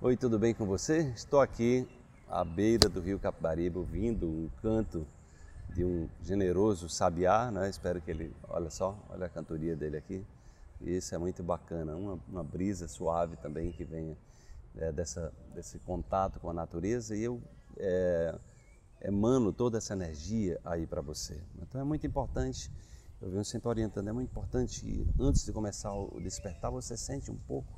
Oi, tudo bem com você? Estou aqui à beira do rio Capibaribe ouvindo um canto de um generoso sabiá, né? Espero que ele, olha só, olha a cantoria dele aqui. Isso é muito bacana, uma, uma brisa suave também que vem é, dessa, desse contato com a natureza e eu é, emano toda essa energia aí para você. Então é muito importante, eu venho sempre orientando, é muito importante antes de começar o despertar você sente um pouco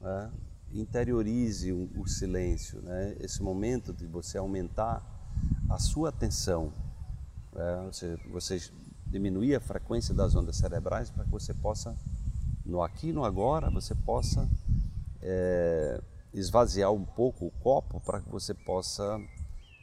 né? Interiorize o, silêncio, né? esse momento de você aumentar a sua atenção, né? você, você diminuir a frequência das ondas cerebrais para que você possa, no aqui no agora, você possa é, esvaziar um pouco o copo para que você possa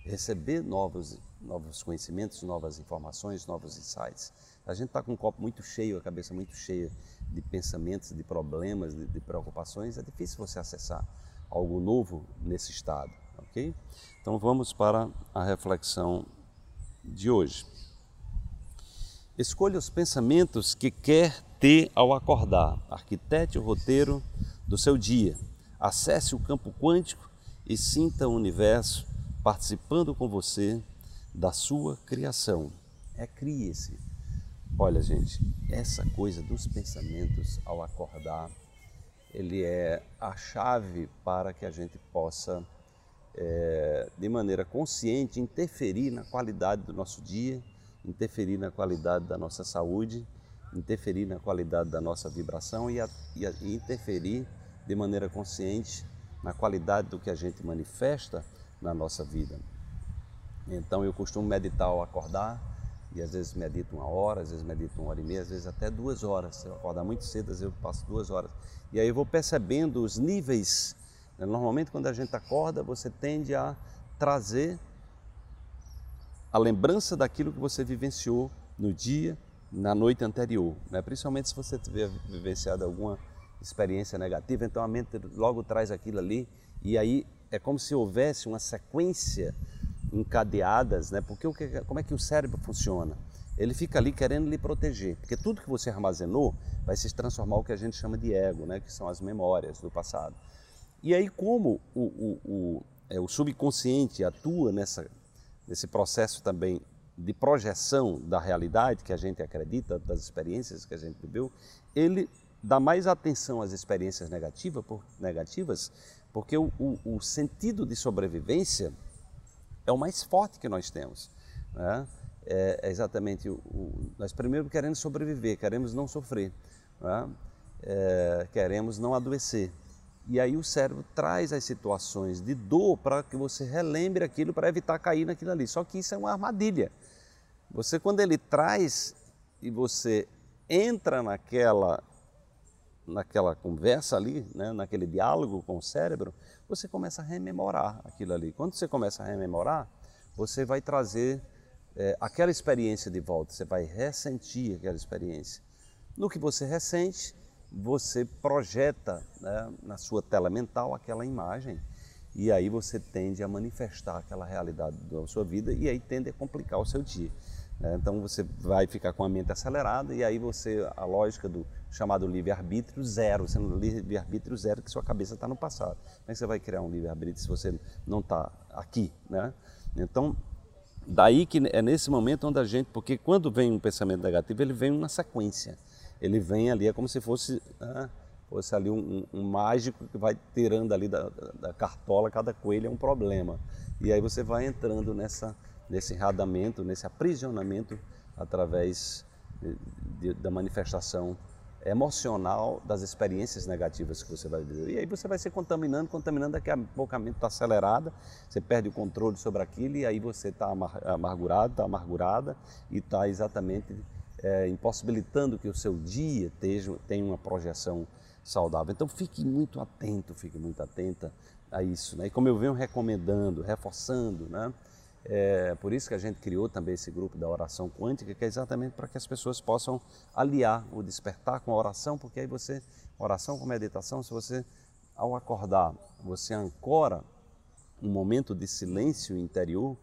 receber novos, novos conhecimentos, novas informações, novos insights. A gente está com um copo muito cheio, a cabeça muito cheia de pensamentos, de problemas, de, de preocupações, é difícil você acessar algo novo nesse estado, ok? Então vamos para a reflexão de hoje. Escolha os pensamentos que quer ter ao acordar. Arquitete o roteiro do seu dia. Acesse o campo quântico e sinta o universo participando com você da sua criação. É crie-se Olha, gente, essa coisa dos pensamentos ao acordar, ele é a chave para que a gente possa, é, de maneira consciente, interferir na qualidade do nosso dia, interferir na qualidade da nossa saúde, interferir na qualidade da nossa vibração e, a, e, a, e interferir de maneira consciente na qualidade do que a gente manifesta na nossa vida. Então eu costumo meditar ao acordar, e às vezes medito uma hora, às vezes medito uma hora e meia, às vezes até duas horas. Se eu acordar muito cedo, às vezes eu passo duas horas. E aí eu vou percebendo os níveis. Né? Normalmente, quando a gente acorda, você tende a trazer a lembrança daquilo que você vivenciou no dia, na noite anterior. Né? Principalmente se você tiver vivenciado alguma experiência negativa, então a mente logo traz aquilo ali. E aí é como se houvesse uma sequência encadeadas, né? Porque o que, como é que o cérebro funciona? Ele fica ali querendo lhe proteger, porque tudo que você armazenou vai se transformar o que a gente chama de ego, né? Que são as memórias do passado. E aí como o, o, o, é, o subconsciente atua nessa, nesse processo também de projeção da realidade que a gente acredita, das experiências que a gente viveu, ele dá mais atenção às experiências por, negativas, porque o, o, o, sentido de sobrevivência é o mais forte que nós temos. Né? É, é, exatamente o, o, nós primeiro queremos sobreviver, queremos não sofrer, né? é, queremos não adoecer. E aí o cérebro traz as situações de dor para que você relembre aquilo para evitar cair naquilo ali. Só que isso é uma armadilha. Você quando ele traz e você entra naquela naquela conversa ali, né, naquele diálogo com o cérebro, você começa a rememorar aquilo ali. Quando você começa a rememorar, você vai trazer é, aquela experiência de volta, você vai ressentir aquela experiência. No que você ressente, você projeta né, na sua tela mental aquela imagem e aí você tende a manifestar aquela realidade da sua vida e aí tende a complicar o seu dia. Né? Então você vai ficar com a mente acelerada e aí você, a lógica do chamado livre-arbítrio zero, sendo livre-arbítrio zero que sua cabeça está no passado. Como é que você vai criar um livre-arbítrio se você não está aqui, né? Então, daí que é nesse momento onde a gente, porque quando vem um pensamento negativo, ele vem uma sequência. Ele vem ali, é como se fosse, né, fosse ali um, um, mágico que vai tirando ali da, da cartola, cada coelho é um problema. E aí você vai entrando nessa, nesse enradamento, nesse aprisionamento através de, de, da manifestação emocional das experiências negativas que você vai viver. E aí você vai se contaminando, contaminando, daqui a pouco a mente está acelerada, você perde o controle sobre aquilo e aí você está amargurado, está amargurada e está exatamente é, impossibilitando que o seu dia tenha uma projeção saudável. Então fique muito atento, fique muito atenta a isso. Né? E como eu venho recomendando, reforçando, né? É por isso que a gente criou também esse grupo da oração quântica, que é exatamente para que as pessoas possam aliar o despertar com a oração, porque aí você, oração com meditação, se você, ao acordar, você ancora um momento de silêncio interior,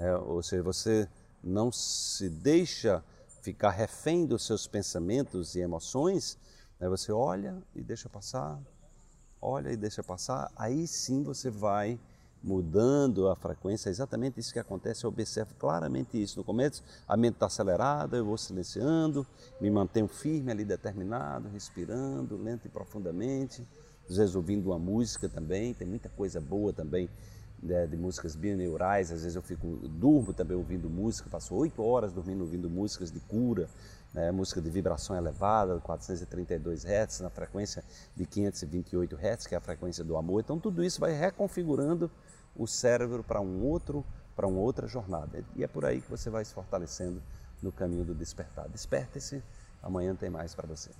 é, ou seja, você não se deixa ficar refém dos seus pensamentos e emoções, né, você olha e deixa passar, olha e deixa passar, aí sim você vai mudando a frequência, é exatamente isso que acontece, eu observo claramente isso. No começo a mente está acelerada, eu vou silenciando, me mantenho firme ali, determinado, respirando lento e profundamente, às vezes ouvindo uma música também, tem muita coisa boa também né, de músicas bioneurais, às vezes eu fico, durmo também ouvindo música, passo oito horas dormindo ouvindo músicas de cura, né, música de vibração elevada, 432 Hz, na frequência de 528 Hz, que é a frequência do amor. Então tudo isso vai reconfigurando o cérebro para um outro, para uma outra jornada. E é por aí que você vai se fortalecendo no caminho do despertar. Desperte-se, amanhã tem mais para você.